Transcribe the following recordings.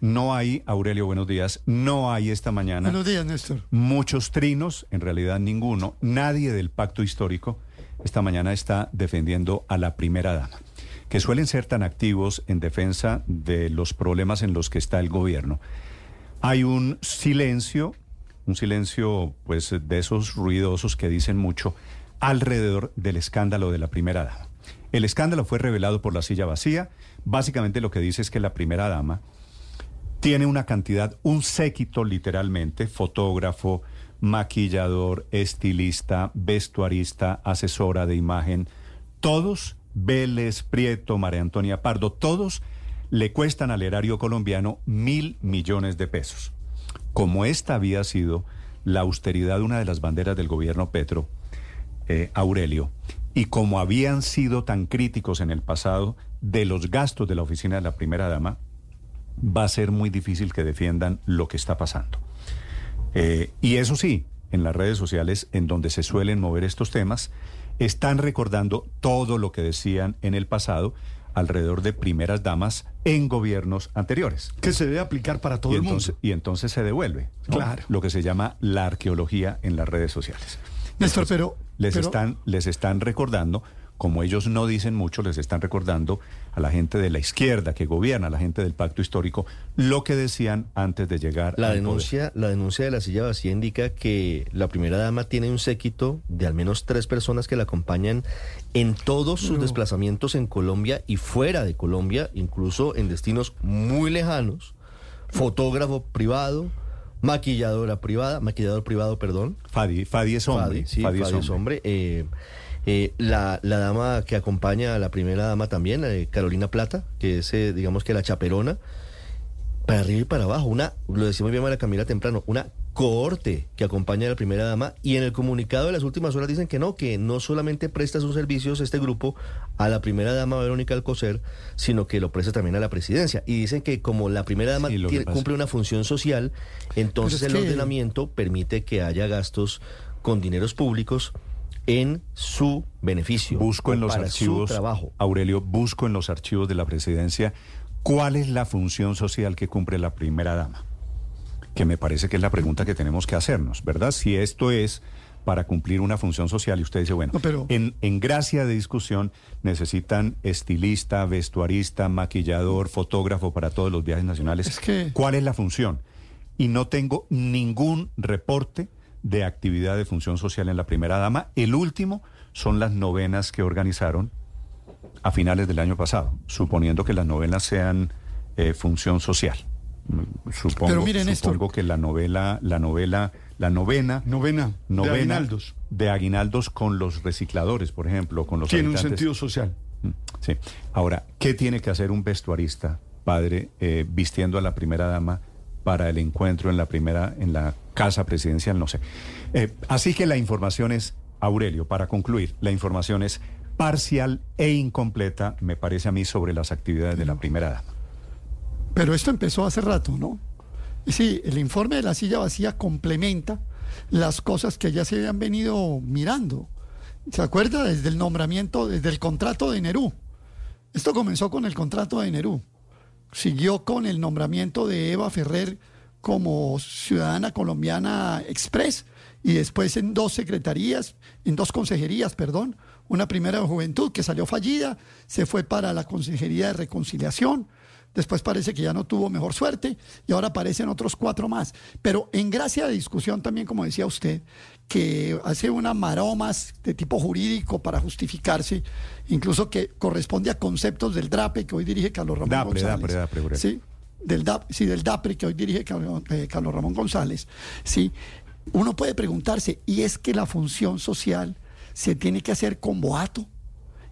No hay, Aurelio, buenos días, no hay esta mañana. Buenos días, Néstor. Muchos trinos, en realidad ninguno. Nadie del pacto histórico esta mañana está defendiendo a la primera dama, que suelen ser tan activos en defensa de los problemas en los que está el gobierno. Hay un silencio, un silencio pues de esos ruidosos que dicen mucho alrededor del escándalo de la primera dama. El escándalo fue revelado por la silla vacía. Básicamente lo que dice es que la primera dama tiene una cantidad, un séquito literalmente, fotógrafo, maquillador, estilista, vestuarista, asesora de imagen, todos, Vélez, Prieto, María Antonia Pardo, todos le cuestan al erario colombiano mil millones de pesos. Como esta había sido la austeridad una de las banderas del gobierno Petro, eh, Aurelio, y como habían sido tan críticos en el pasado de los gastos de la oficina de la primera dama, va a ser muy difícil que defiendan lo que está pasando. Eh, y eso sí, en las redes sociales en donde se suelen mover estos temas, están recordando todo lo que decían en el pasado alrededor de primeras damas en gobiernos anteriores. Que se debe aplicar para todo y el entonces, mundo. Y entonces se devuelve. ¿no? Claro. Lo que se llama la arqueología en las redes sociales. Néstor, pero- les pero- están les están recordando, como ellos no dicen mucho, les están recordando a la gente de la izquierda que gobierna, a la gente del pacto histórico, lo que decían antes de llegar La al poder. denuncia, la denuncia de la silla vacía indica que la primera dama tiene un séquito de al menos tres personas que la acompañan en todos sus No. desplazamientos en Colombia y fuera de Colombia, incluso en destinos muy lejanos. Fotógrafo privado, maquilladora privada, maquillador privado, perdón. Fadi, Fadi es hombre. Fadi, sí, Fadi Fadi es hombre. Eh, eh, la, la dama que acompaña a la primera dama también, eh, Carolina Plata, que es, eh, digamos que la chaperona, para arriba y para abajo, una, lo decía muy bien María Camila temprano, una cohorte que acompaña a la primera dama y en el comunicado de las últimas horas dicen que no, que no solamente presta sus servicios este grupo a la primera dama Verónica Alcocer, sino que lo presta también a la presidencia. Y dicen que como la primera dama Sí, tiene- cumple una función social, entonces Pero es el que- ordenamiento permite que haya gastos con dineros públicos en su beneficio. Busco en los para archivos, su trabajo. Aurelio, busco en los archivos de la presidencia cuál es la función social que cumple la primera dama. Que me parece que es la pregunta que tenemos que hacernos, ¿verdad? Si esto es para cumplir una función social y usted dice, bueno, No, pero- en, en gracia de discusión necesitan estilista, vestuarista, maquillador, fotógrafo para todos los viajes nacionales. Es que- ¿Cuál es la función? Y no tengo ningún reporte de actividad de función social en la primera dama. El último son las novenas que organizaron a finales del año pasado, suponiendo que las novenas sean eh, función social. Mm, Supongo, Pero mire, Néstor. supongo que la novela, la novela, la novena, Novena, novena de aguinaldos. de aguinaldos con los recicladores, por ejemplo, con los Tiene un sentido social. Mm, Sí. Ahora, ¿qué tiene que hacer un vestuarista, padre, eh, vistiendo a la primera dama para el encuentro en la primera, en la casa presidencial? No sé. Eh, así que la información es, Aurelio, para concluir, la información es parcial e incompleta, me parece a mí, sobre las actividades de la primera dama. Pero esto empezó hace rato, ¿no? Sí, el informe de la silla vacía complementa las cosas que ya se habían venido mirando. ¿Se acuerda? Desde el nombramiento, desde el contrato de Nerú. Esto comenzó con el contrato de Nerú. Siguió con el nombramiento de Eva Ferrer como ciudadana colombiana express y después en dos secretarías, en dos consejerías, perdón. Una primera de juventud que salió fallida, se fue para la Consejería de Reconciliación. Después parece que ya no tuvo mejor suerte y ahora aparecen otros cuatro más. Pero en gracia de discusión también, como decía usted, que hace una maromas de tipo jurídico para justificarse, incluso que corresponde a conceptos del DRAPE que hoy dirige Carlos Ramón DAPRE, González. DAPRE, DAPRE, Aurelio. Sí, del DAP, sí, del DAPRE que hoy dirige Carlos, eh, Carlos Ramón González. Sí, uno puede preguntarse, ¿y es que la función social se tiene que hacer con boato?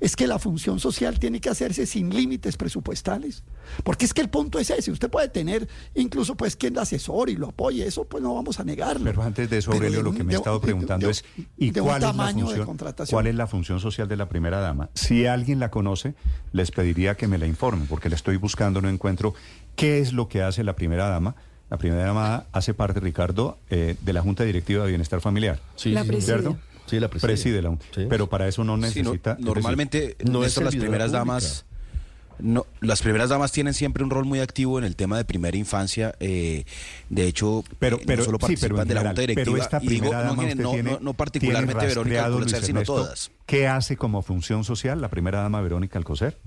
Es que la función social tiene que hacerse sin límites presupuestales. Porque es que el punto es ese. Usted puede tener incluso pues quien la asesore y lo apoye. Eso pues no vamos a negarlo. Pero antes de eso, Aurelio, de lo que me he de- estado de- preguntando de- es ¿y de cuál es la tamaño de función? contratación. ¿Cuál es la función social de la primera dama? Si alguien la conoce, les pediría que me la informen, porque la estoy buscando, no encuentro qué es lo que hace la primera dama. La primera dama hace parte, Ricardo, eh, de la Junta Directiva de Bienestar Familiar. Sí, La sí. ¿Cierto? Sí, la preside. Preside la Sí. Pero para eso no Sí, no- necesita. es decir, normalmente, no es las primeras pública. damas No, las primeras damas tienen siempre un rol muy activo en el tema de primera infancia. Eh, de hecho, pero, eh, pero no solo sí, pero participan de la general, junta directiva. pero esta y digo, primera no, dama no, usted no, tiene, no, no particularmente tiene Verónica Alcocer, sino todas. ¿Qué hace como función social la primera dama Verónica Alcocer?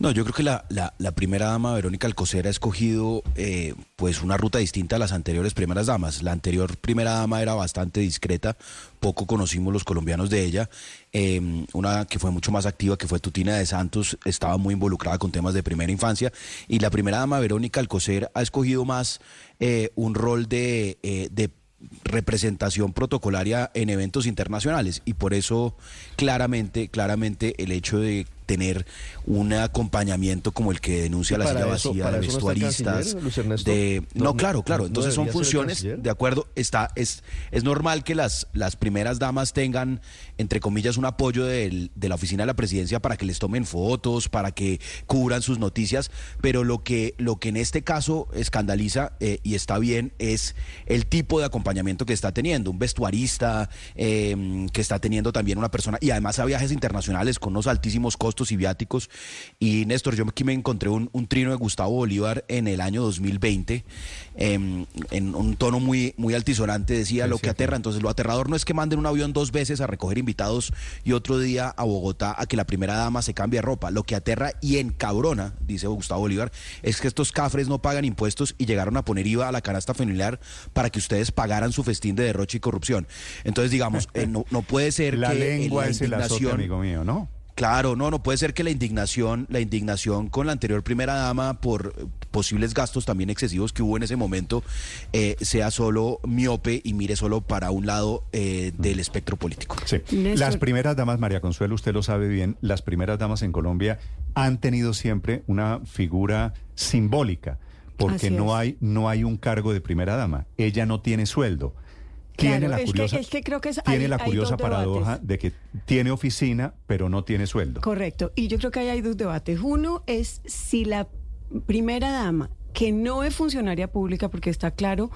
No, yo creo que la, la, primera dama, Verónica Alcocer, ha escogido eh, pues una ruta distinta a las anteriores primeras damas. La anterior primera dama era bastante discreta, poco conocimos los colombianos de ella. Eh, una que fue mucho más activa, que fue Tutina de Santos, estaba muy involucrada con temas de primera infancia. Y la primera dama, Verónica Alcocer, ha escogido más eh, un rol de, eh, de representación protocolaria en eventos internacionales y por eso claramente, claramente el hecho de tener un acompañamiento como el que denuncia la silla eso- vacía de no vestuaristas Ernesto. de No, no, no, claro claro no entonces son funciones de acuerdo está es es normal que las las primeras damas tengan entre comillas un apoyo del- de la oficina de la presidencia para que les tomen fotos para que cubran sus noticias pero lo que lo que en este caso escandaliza eh, y está bien es el tipo de acompañamiento que está teniendo un vestuarista eh, que está teniendo también una persona y además a viajes internacionales con unos altísimos costos y viáticos. Y Néstor yo aquí me encontré un, un trino de Gustavo Bolívar en el año 2020 em, en un tono muy muy altisonante decía Sí, lo sí, que aterra entonces lo aterrador no es que manden un avión dos veces a recoger invitados y otro día a Bogotá a que la primera dama se cambie ropa. Lo que aterra y encabrona dice Gustavo Bolívar es que estos cafres no pagan impuestos y llegaron a poner IVA a la canasta familiar para que ustedes pagaran su festín de derroche y corrupción. Entonces digamos eh, no, no puede ser La que eh, lengua la es el azote, indignación- amigo mío, ¿no? Claro, no, no puede ser que la indignación, la indignación con la anterior primera dama por posibles gastos también excesivos que hubo en ese momento eh, sea solo miope y mire solo para un lado eh, del espectro político. Sí. Néstor. Las primeras damas, María Consuelo, usted lo sabe bien, las primeras damas en Colombia han tenido siempre una figura simbólica, porque no hay, no hay un cargo de primera dama. Ella no tiene sueldo. Tiene la es que- curiosa, es que creo que es- tiene hay- la curiosa paradoja debates. de que tiene oficina, pero no tiene sueldo. Correcto. Y yo creo que ahí hay dos debates. Uno es si la primera dama, que no es funcionaria pública, porque está claro,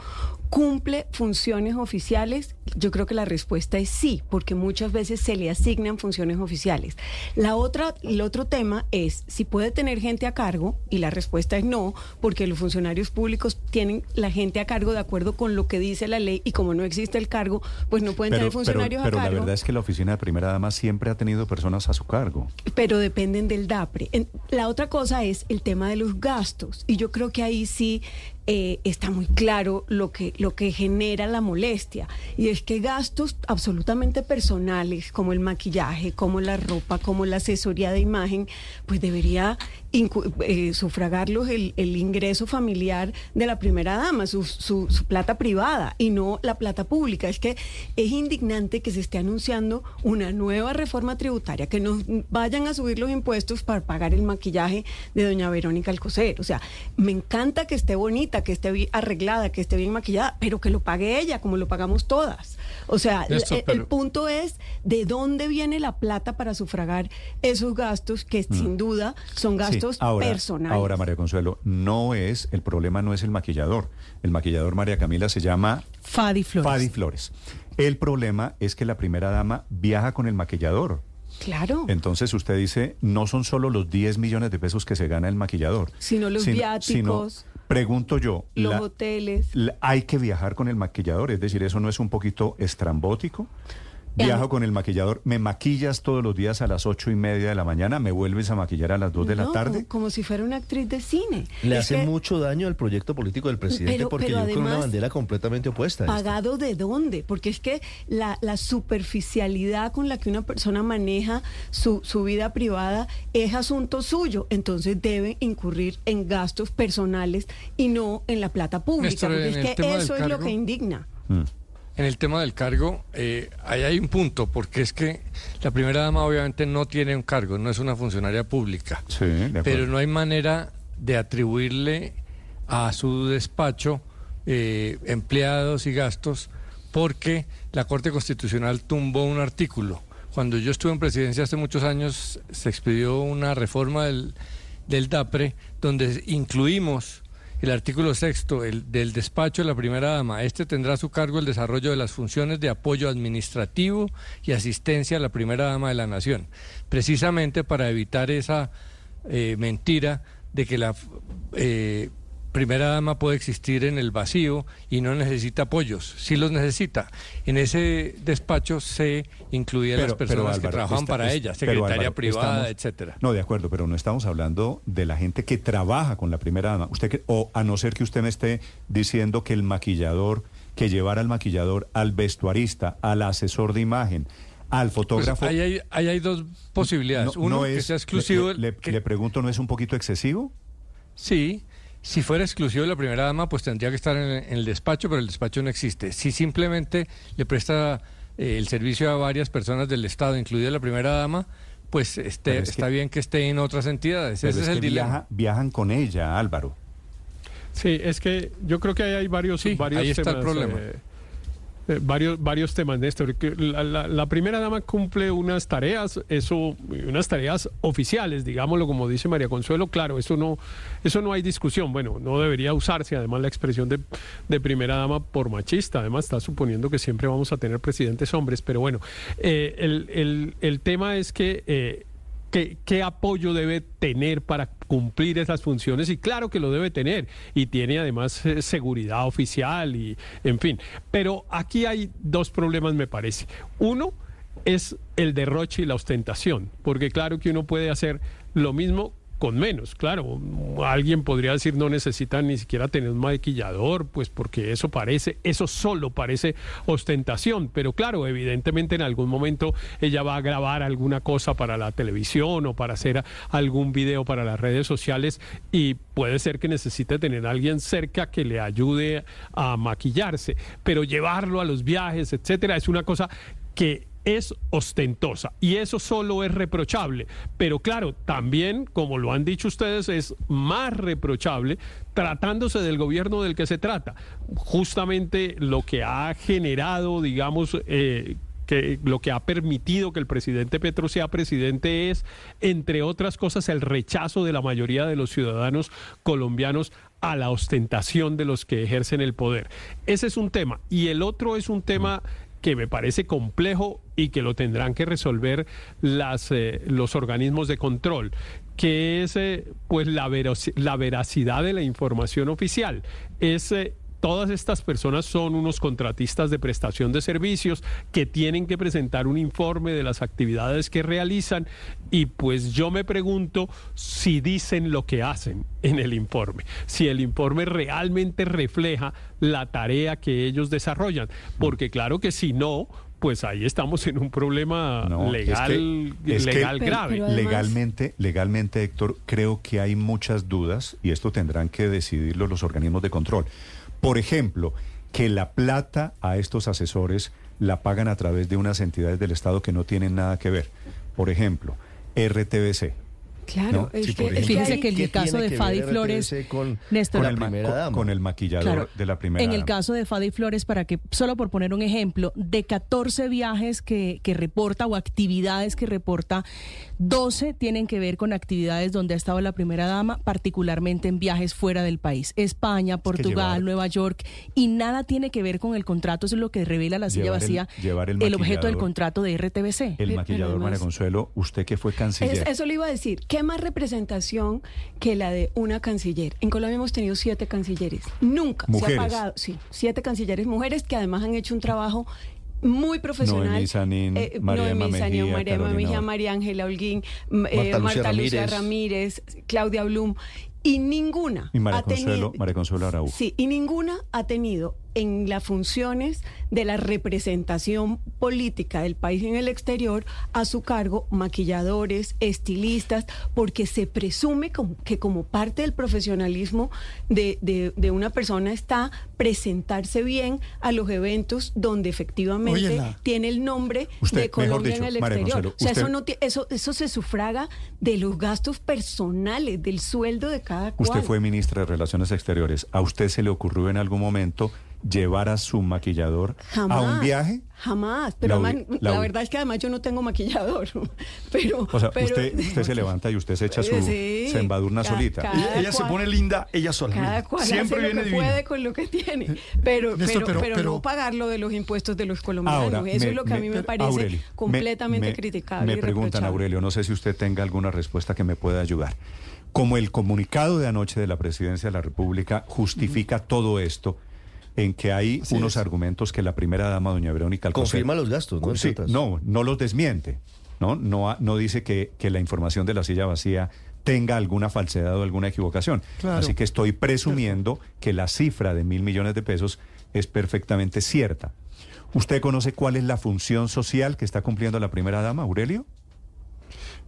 cumple funciones oficiales. Yo creo que la respuesta es sí, porque muchas veces se le asignan funciones oficiales. La otra, el otro tema es si puede tener gente a cargo, y la respuesta es no, porque los funcionarios públicos tienen la gente a cargo de acuerdo con lo que dice la ley, y como no existe el cargo, pues no pueden tener funcionarios pero a la cargo. verdad es que la oficina de primera dama siempre ha tenido personas a su cargo. pero dependen del DAPRE. La otra cosa es el tema de los gastos y yo creo que ahí sí eh, está muy claro lo que, lo que genera la molestia. Y es que gastos absolutamente personales como el maquillaje, como la ropa, como la asesoría de imagen, pues debería eh, sufragarlos el, el ingreso familiar de la primera dama, su, su- su plata privada y no la plata pública. Es que es indignante que se esté anunciando una nueva reforma tributaria, que nos vayan a subir los impuestos para pagar el maquillaje de doña Verónica Alcocer. O sea, me encanta que esté bonita, que esté bien arreglada, que esté bien maquillada, pero que lo pague ella, como lo pagamos todas. O sea, el- punto es de dónde viene la plata para sufragar esos gastos que sin duda son Mm. Sí, ahora, personales. Ahora, María Consuelo, no es, el problema no es el maquillador. El maquillador, María Camila, se llama Fadi Flores. Fadi Flores. El problema es que la primera dama viaja con el maquillador. Claro. Entonces usted dice, no son solo los 10 millones de pesos que se gana el maquillador. Sino los viáticos, pregunto yo, los la- hoteles. la- ¿hay que viajar con el maquillador? Es decir, ¿eso no es un poquito estrambótico? Viajo con el maquillador, me maquillas todos los días a las ocho y media de la mañana, me vuelves a maquillar a las dos de la tarde. Como, como si fuera una actriz de cine. Le Es hace que, mucho daño al proyecto político del presidente Pero- porque pero llegó con una bandera completamente opuesta. ¿Pagado de dónde? Porque es que la, la superficialidad con la que una persona maneja su, su vida privada es asunto suyo. Entonces debe incurrir en gastos personales y no en la plata pública. Néstor, porque es que eso es lo que indigna. Mm. En el tema del cargo, eh, ahí hay un punto, porque es que la primera dama obviamente no tiene un cargo, no es una funcionaria pública, Sí, pero no hay manera de atribuirle a su despacho eh, empleados y gastos, porque la Corte Constitucional tumbó un artículo. Cuando yo estuve en presidencia hace muchos años, se expidió una reforma del, del DAPRE donde incluimos el artículo sexto el, del despacho de la primera dama. Este tendrá a su cargo el desarrollo de las funciones de apoyo administrativo y asistencia a la primera dama de la nación, precisamente para evitar esa eh, mentira de que la eh, primera dama puede existir en el vacío y no necesita apoyos. Sí los necesita. En ese despacho se incluían las personas que trabajan para ella, secretaria privada, etcétera. No, de acuerdo, pero no estamos hablando de la gente que trabaja con la primera dama. Usted o a no ser que usted me esté diciendo que el maquillador, que llevar al maquillador al vestuarista, al asesor de imagen, al pues fotógrafo. ahí, hay, hay, dos posibilidades. Uno, que sea exclusivo. Le, le, pregunto, ¿no es un poquito excesivo? Sí. Si fuera exclusivo de la primera dama, pues tendría que estar en, el despacho, pero el despacho no existe. Si simplemente le presta eh, el servicio a varias personas del Estado, incluida la primera dama, pues este, está bien que esté en otras entidades. Ese es, el dilema. viajan con ella, Álvaro. Sí, es que yo creo que hay varios, sí, varios ahí está el problema. Eh, eh, varios, varios temas, Néstor. La, la, primera dama cumple unas tareas, eso, unas tareas oficiales, digámoslo como dice María Consuelo, claro, eso no, eso no hay discusión. Bueno, no debería usarse además la expresión de, de primera dama por machista. Además, está suponiendo que siempre vamos a tener presidentes hombres, pero bueno, eh, el, el, el, tema es que eh, ¿Qué, apoyo debe tener para cumplir esas funciones? Y claro que lo debe tener. Y tiene además eh, seguridad oficial y, en fin. Pero aquí hay dos problemas, me parece. Uno es el derroche y la ostentación. Porque claro que uno puede hacer lo mismo con menos. Claro, alguien podría decir no necesitan ni siquiera tener un maquillador, pues porque eso parece, eso solo parece ostentación, pero claro, evidentemente en algún momento ella va a grabar alguna cosa para la televisión o para hacer algún video para las redes sociales y puede ser que necesite tener a alguien cerca que le ayude a maquillarse, pero llevarlo a los viajes, etcétera, es una cosa que es ostentosa y eso solo es reprochable. Pero claro, también, como lo han dicho ustedes, es más reprochable tratándose del gobierno del que se trata. Justamente lo que ha generado, digamos, eh, que lo que ha permitido que el presidente Petro sea presidente es, entre otras cosas, el rechazo de la mayoría de los ciudadanos colombianos a la ostentación de los que ejercen el poder. Ese es un tema. Y el otro es un tema que me parece complejo y que lo tendrán que resolver las, eh, los organismos de control, que es eh, pues la, la veracidad de la información oficial. Es eh, Todas estas personas son unos contratistas de prestación de servicios que tienen que presentar un informe de las actividades que realizan y pues yo me pregunto si dicen lo que hacen en el informe, si el informe realmente refleja la tarea que ellos desarrollan, porque claro que si no, pues ahí estamos en un problema legal, legal grave. legalmente, legalmente, Héctor, creo que hay muchas dudas y esto tendrán que decidirlo los organismos de control. Por ejemplo, que la plata a estos asesores la pagan a través de unas entidades del Estado que no tienen nada que ver. Por ejemplo, RTBC. Claro, es que, fíjese que en el caso de Fadi Flores, con, Néstor, con, el, con, con, el maquillador de la primera En el caso de Fadi Flores, para que, solo por poner un ejemplo, de 14 viajes que, que reporta o actividades que reporta, 12 tienen que ver con actividades donde ha estado la primera dama, particularmente en viajes fuera del país. España, Portugal, Nueva York, y nada tiene que ver con el contrato, eso es lo que revela la silla vacía, el, objeto del contrato de RTBC. El maquillador, María Consuelo, usted que fue canciller. eso le iba a decir, ¿qué más representación que la de una canciller? En Colombia hemos tenido siete cancilleres, nunca se ha pagado, sí, siete cancilleres mujeres que además han hecho un trabajo muy profesional. Noemí Sanín, eh, María Mejía, María Ángela Holguín, eh, Marta, Lucía Ramírez, Claudia Blum, y ninguna y María Consuelo, María Consuelo Araújo. Sí, y ninguna ha tenido en las funciones de la representación política del país en el exterior a su cargo maquilladores, estilistas, porque se presume que como parte del profesionalismo de, de, una persona está presentarse bien a los eventos donde efectivamente tiene el nombre de Colombia en el exterior. o sea, eso, no eso, eso se sufraga de los gastos personales, del sueldo de cada cual. Usted fue ministra de Relaciones Exteriores. ¿A usted se le ocurrió en algún momento llevar a su maquillador Jamás. a un viaje? Jamás, pero La- además, la- la, verdad es que además yo no tengo maquillador, pero... O sea, pero- usted, usted se levanta y usted se echa su, Sí, se embadurna solita. Ella, se pone linda, ella sola. Cada cual Siempre hace viene lo que puede con lo que tiene, pero, Néstor, pero, pero- pero, pero- no pagar lo de los impuestos de los colombianos. Ahora, Eso me- es lo que a mí me parece Aurelio, completamente me- criticable. Me preguntan. Aurelio, no sé si usted tenga alguna respuesta que me pueda ayudar. Como el comunicado de anoche de la Presidencia de la República justifica todo esto, en que hay Así unos es. argumentos que la primera dama, doña Verónica Alcocer... Confirma los gastos, ¿no? Sí, no, no los desmiente. No, no, no dice que, que la información de la silla vacía tenga alguna falsedad o alguna equivocación. Claro. Así que estoy presumiendo que la cifra de mil millones de pesos es perfectamente cierta. ¿Usted conoce cuál es la función social que está cumpliendo la primera dama, Aurelio?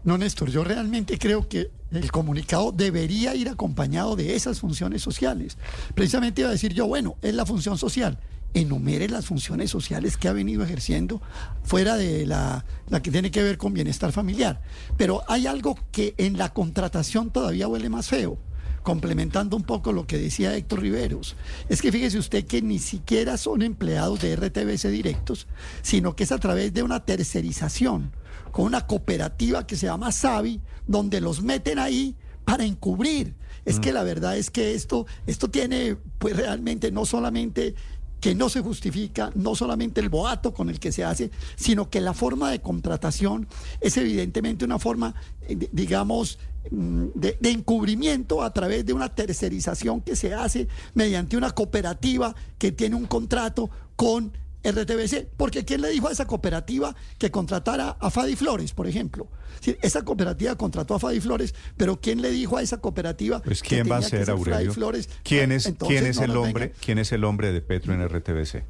No, Néstor, yo realmente creo que el comunicado debería ir acompañado de esas funciones sociales. Precisamente iba a decir yo, bueno, es la función social. Enumere las funciones sociales que ha venido ejerciendo fuera de la, que tiene que ver con bienestar familiar. Pero hay algo que en la contratación todavía huele más feo complementando un poco lo que decía Héctor Riveros, es que fíjese usted que ni siquiera son empleados de RTBC directos, sino que es a través de una tercerización con una cooperativa que se llama Savi, donde los meten ahí para encubrir. Es que la verdad es que esto, esto tiene pues realmente no solamente que no se justifica, no solamente el boato con el que se hace, sino que la forma de contratación es evidentemente una forma, eh, di- digamos, mm, de, de encubrimiento a través de una tercerización que se hace mediante una cooperativa que tiene un contrato con RTBC. Porque ¿quién le dijo a esa cooperativa que contratara a Fadi Flores, por ejemplo? Esa cooperativa contrató a Fadi Flores, pero ¿quién le dijo a esa cooperativa Pues que quién va a que ser, Aurelio. Flores? ¿Quién es, Entonces, quién es no el hombre? vengan- ¿Quién es el hombre de Petro en RTBC?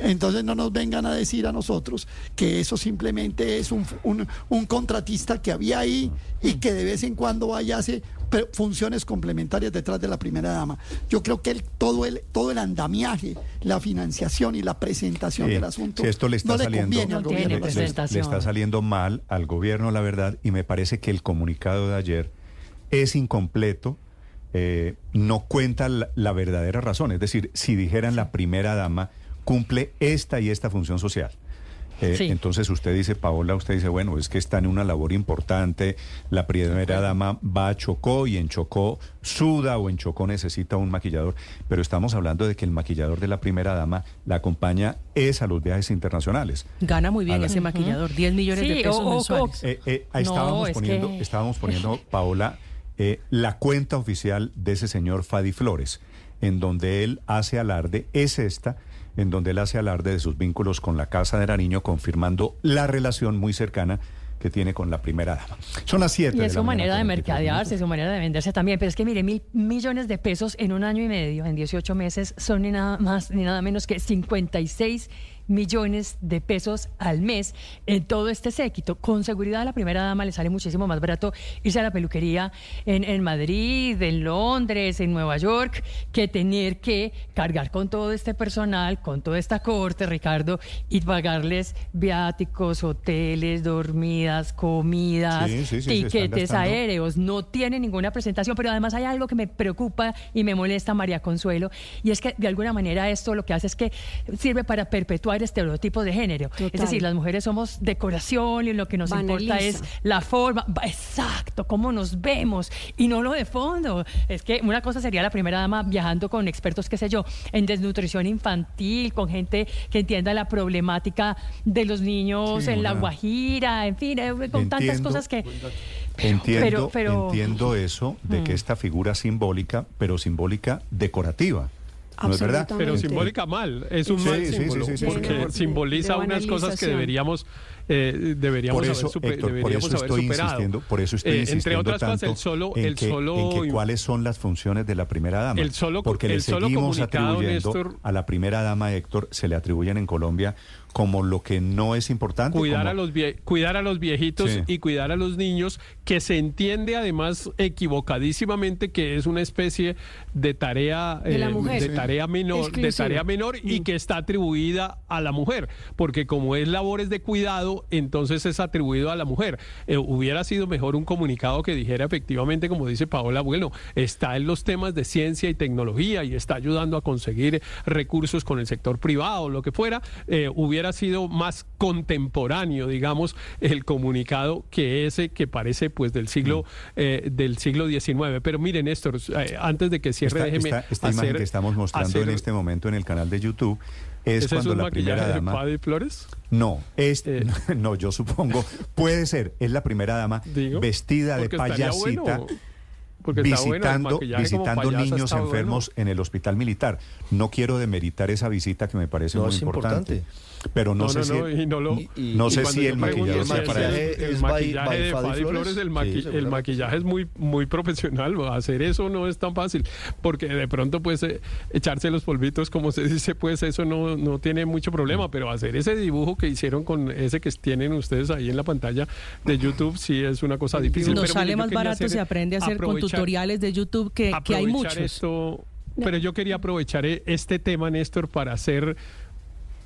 entonces no nos vengan a decir a nosotros que eso simplemente es un, un- un contratista que había ahí y que de vez en cuando vaya a hacer pe- funciones complementarias detrás de la primera dama. Yo creo que el- todo, el, todo el andamiaje, la financiación y la presentación Sí, del asunto sí, esto le está no le saliendo, conviene al No gobierno. le- le- presentación. le está saliendo mal al gobierno, la verdad, y me parece que el comunicado de ayer es incompleto, eh, no cuenta la, la verdadera razón. Es decir, si dijeran la primera dama cumple esta y esta función social. Eh, Sí. Entonces usted dice, Paola, usted dice, bueno, es que está en una labor importante, la primera dama va a Chocó y en Chocó suda o en Chocó necesita un maquillador, pero estamos hablando de que el maquillador de la primera dama la acompaña es a los viajes internacionales. Gana muy bien la- ese maquillador, 10 millones de pesos o- o- mensuales. Eh, eh, ahí No, estábamos, es poniendo, que- estábamos poniendo, Paola, eh, la cuenta oficial de ese señor Fadi Flores, en donde él hace alarde, es esta, en donde él hace alarde de sus vínculos con la Casa de Nariño, confirmando la relación muy cercana que tiene con la primera dama. Son las siete. Y es su manera de 43 mercadearse, su manera de venderse también. Pero es que, mire, mil millones de pesos en un año y medio, en 18 meses, son ni nada más ni nada menos que 56 millones de pesos al mes en todo este séquito. Con seguridad a la primera dama le sale muchísimo más barato irse a la peluquería en, en Madrid, en Londres, en Nueva York, que tener que cargar con todo este personal, con toda esta corte, Ricardo, y pagarles viáticos, hoteles, dormidas, comidas, Sí, tiquetes aéreos. No tiene ninguna presentación, pero además hay algo que me preocupa y me molesta, María Consuelo, y es que de alguna manera esto lo que hace es que sirve para perpetuar estereotipos de género. Es decir, las mujeres somos decoración y lo que nos importa es la forma, exacto, cómo nos vemos. Y no lo de fondo. Es que una cosa sería la primera dama viajando con expertos, qué sé yo, en desnutrición infantil, con gente que entienda la problemática de los niños Sí, en la Guajira, en fin, eh, con tantas cosas que... Entiendo, pero- pero- entiendo eso de que esta figura simbólica, pero simbólica decorativa. ¿No es verdad? Pero simbólica mal, es un Sí, mal sí, sí, símbolo, sí, sí, porque sí. simboliza unas cosas que deberíamos eh, deberíamos por eso, haber, super- Héctor, por deberíamos eso haber estoy superado. insistiendo, por eso estoy Eh, insistiendo entre otras tanto cosas, el solo, en, el que, solo en que cuáles son las funciones de la primera dama. El solo- porque le el solo seguimos comunicado, atribuyendo Néstor- a la primera dama, Héctor, se le atribuyen en Colombia como lo que no es importante. cuidar como- a los vie- cuidar a los viejitos Sí. y cuidar a los niños que se entiende además equivocadísimamente que es una especie de tarea De la eh, mujer. de Sí. tarea menor de tarea menor y Mm. que está atribuida a la mujer porque como es labores de cuidado todo entonces es atribuido a la mujer. Eh, hubiera sido mejor un comunicado que dijera efectivamente, como dice Paola, bueno, está en los temas de ciencia y tecnología y está ayudando a conseguir recursos con el sector privado, lo que fuera, eh, hubiera sido más contemporáneo, digamos, el comunicado que ese que parece pues del siglo Mm. eh, del siglo XIX. Pero miren, Néstor, antes de que cierre, Esta, déjeme esta- esta imagen que estamos mostrando en este momento en el canal de YouTube es ¿Ese es cuando un la primera maquillaje de dama... Paddy Flores? No, es, Eh. no, yo supongo, puede ser, es la primera dama Digo, vestida de payasita. bueno, bueno, visitando, visitando niños bueno. enfermos en el hospital militar. No quiero demeritar esa visita que me parece No, muy es importante, importante. Pero no, No, sé no, si no, y no lo- Y- y- no y sé si el maquillaje ¿el sea para maquillaje el, es maquillaje by- by de Fadi Flores? Flores, el, Sí, el maquillaje es muy muy profesional. Hacer eso no es tan fácil, porque de pronto pues eh, echarse los polvitos, como se dice, pues eso no, no tiene mucho problema, pero hacer ese dibujo que hicieron con ese que tienen ustedes ahí en la pantalla de YouTube sí es una cosa difícil. Nos Pero sale más quería barato se aprende a hacer con aprovechar- tutoriales de YouTube que, que hay muchos. esto, pero yo quería aprovechar e- este tema, Néstor, para hacer,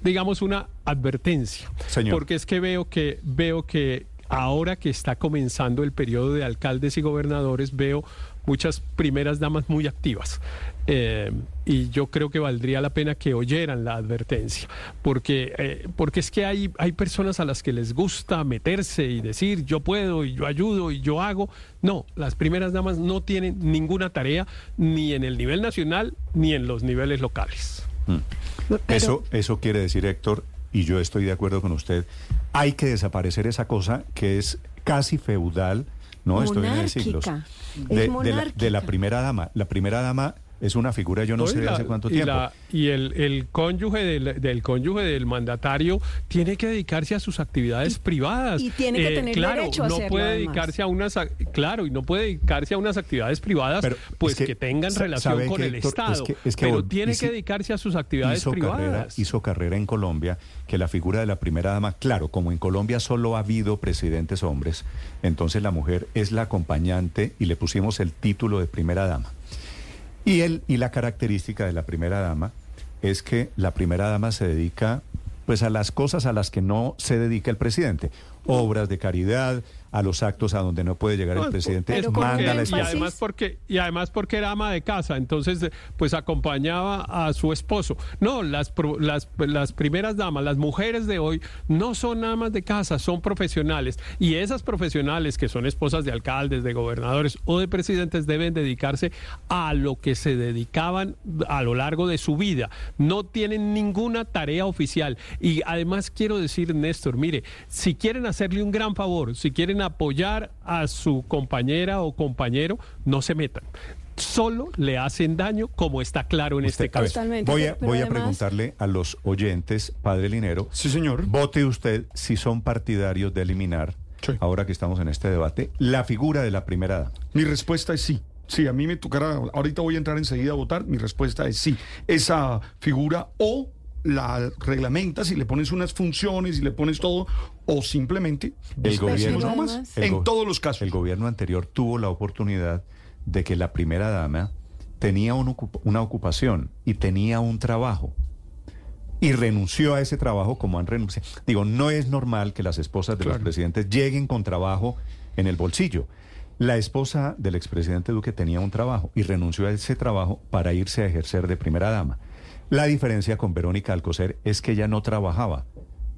digamos, una advertencia. Señor. Porque es que veo que veo que ahora que está comenzando el periodo de alcaldes y gobernadores, veo muchas primeras damas muy activas. Eh, y yo creo que valdría la pena que oyeran la advertencia, porque, eh, porque es que hay, hay personas a las que les gusta meterse y decir yo puedo y yo ayudo y yo hago. No, las primeras damas no tienen ninguna tarea ni en el nivel nacional ni en los niveles locales. Pero- Eso, eso quiere decir, Héctor, y yo estoy de acuerdo con usted, hay que desaparecer esa cosa que es casi feudal, ¿no? Estoy en siglos. De, de la, de la primera dama. La primera dama es una figura, yo no, sé y de hace cuánto y tiempo. la- y el, el cónyuge del, del cónyuge del mandatario tiene que dedicarse a sus actividades Y- privadas. y tiene que tener claro, derecho a no hacerlo, puede además. dedicarse a unas claro y no puede dedicarse a unas actividades privadas Pero pues es que, que tengan relación con que, el Héctor, Estado. es que- es que pero tiene que dedicarse a sus actividades hizo carrera, privadas. hizo carrera en Colombia, que la figura de la primera dama, claro, como en Colombia solo ha habido presidentes hombres, entonces la mujer es la acompañante y le pusimos el título de primera dama. Y, él, y la característica de la primera dama es que la primera dama se dedica pues a las cosas a las que no se dedica el presidente, obras de caridad, a los actos a donde no puede llegar el presidente, pero manda la y además porque y además porque era ama de casa entonces pues acompañaba a su esposo. No las pro- las las primeras damas las mujeres de hoy no son amas de casa son profesionales. Y esas profesionales que son esposas de alcaldes de gobernadores o de presidentes deben dedicarse a lo que se dedicaban a lo largo de su vida. No tienen ninguna tarea oficial. Y además quiero decir Néstor mire si quieren hacerle un gran favor si quieren apoyar a su compañera o compañero, no se metan. Solo le hacen daño, como está claro en Usted- este ver, caso. Totalmente, voy a, pero- pero voy a preguntarle a los oyentes, padre Linero. Sí, señor. Vote usted si son partidarios de eliminar, Sí. ahora que estamos en este debate, la figura de la primera dama. Mi respuesta es sí. Sí, a mí me tocará, ahorita voy a entrar enseguida a votar, mi respuesta es sí. Esa figura o la reglamentas y le pones unas funciones y le pones todo, o simplemente El gobierno, nomás, el en todos los casos. El gobierno anterior tuvo la oportunidad de que la primera dama tenía un ocup- una ocupación y tenía un trabajo. Y renunció a ese trabajo como han renunciado. Digo, no es normal que las esposas de los presidentes lleguen con trabajo en el bolsillo. La esposa del expresidente Duque tenía un trabajo y renunció a ese trabajo para irse a ejercer de primera dama. La diferencia con Verónica Alcocer es que ella no trabajaba,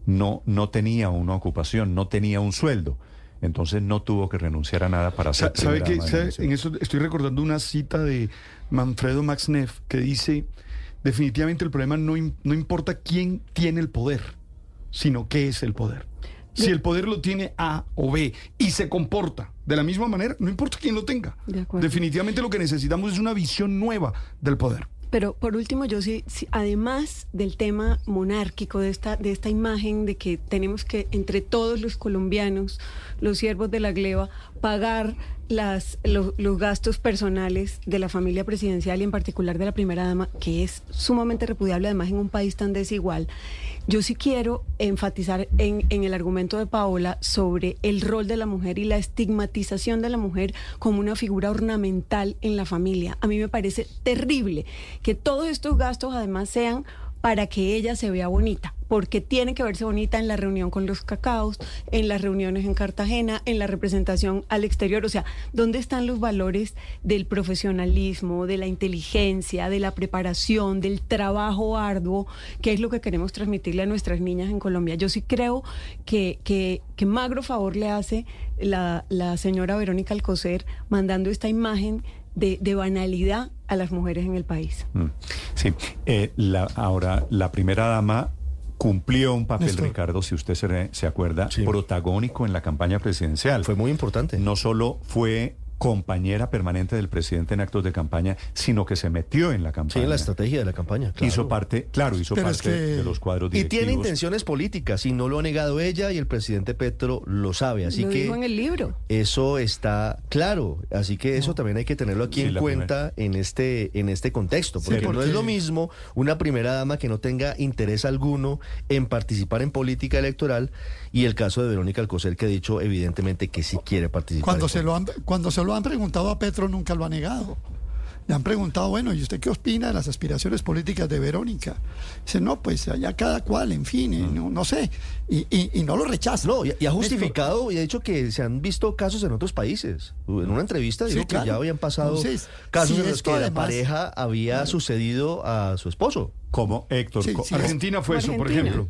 no, no tenía una ocupación, no tenía un sueldo. Entonces no tuvo que renunciar a nada para ser Sa- ¿Sabe. Venezuela. En eso estoy recordando una cita de Manfredo Max Neff que dice, definitivamente el problema no, no importa quién tiene el poder, sino qué es el poder. Si el poder lo tiene A o B y se comporta de la misma manera, no importa quién lo tenga. De. Definitivamente lo que necesitamos es una visión nueva del poder. Pero por último, yo sí, sí, además del tema monárquico, de esta, de esta imagen de que tenemos que, entre todos los colombianos, los siervos de la gleba, pagar las, lo- los gastos personales de la familia presidencial y en particular de la primera dama, que es sumamente repudiable además en un país tan desigual. Yo sí quiero enfatizar en, en el argumento de Paola sobre el rol de la mujer y la estigmatización de la mujer como una figura ornamental en la familia. A mí me parece terrible que todos estos gastos además sean para que ella se vea bonita, porque tiene que verse bonita en la reunión con los cacaos, en las reuniones en Cartagena, en la representación al exterior. O sea, ¿dónde están los valores del profesionalismo, de la inteligencia, de la preparación, del trabajo arduo, que es lo que queremos transmitirle a nuestras niñas en Colombia? Yo sí creo que, que, magro favor le hace la, señora Verónica Alcocer mandando esta imagen de, banalidad a las mujeres en el país. Mm, Sí, eh, ahora la primera dama cumplió un papel, Néstor. Ricardo, si usted se, acuerda, Sí. protagónico en la campaña presidencial. Fue muy importante. No solo fue compañera permanente del presidente en actos de campaña, sino que se metió en la Sí, campaña. en la estrategia de la campaña. claro. Hizo parte, claro, hizo Pero es parte que- de los cuadros Y directivos. tiene intenciones políticas y no lo ha negado ella y el presidente Petro lo sabe. Así lo que dijo en el libro. eso está claro. Así que eso también hay que tenerlo aquí Sí, en cuenta en este, en este contexto. Porque, no porque- es lo mismo una primera dama que no tenga interés alguno en participar en política electoral y el caso de Verónica Alcocer que ha dicho evidentemente que sí quiere participar. Cuando en se, lo han, cuando se lo han preguntado a Petro, nunca lo ha negado. Le han preguntado, bueno, ¿y usted qué opina de las aspiraciones políticas de Verónica? Dice, no, pues allá cada cual, en fin, eh, no, no sé. Y, y- y no lo rechaza. No, y, y ha Néstor, justificado y ha dicho que se han visto casos en otros países. En una entrevista Sí, dijo claro. que ya habían pasado Entonces, casos en los que la además- pareja había sucedido a su esposo. Como Héctor, Sí, co- sí. Argentina fue eso, por ejemplo.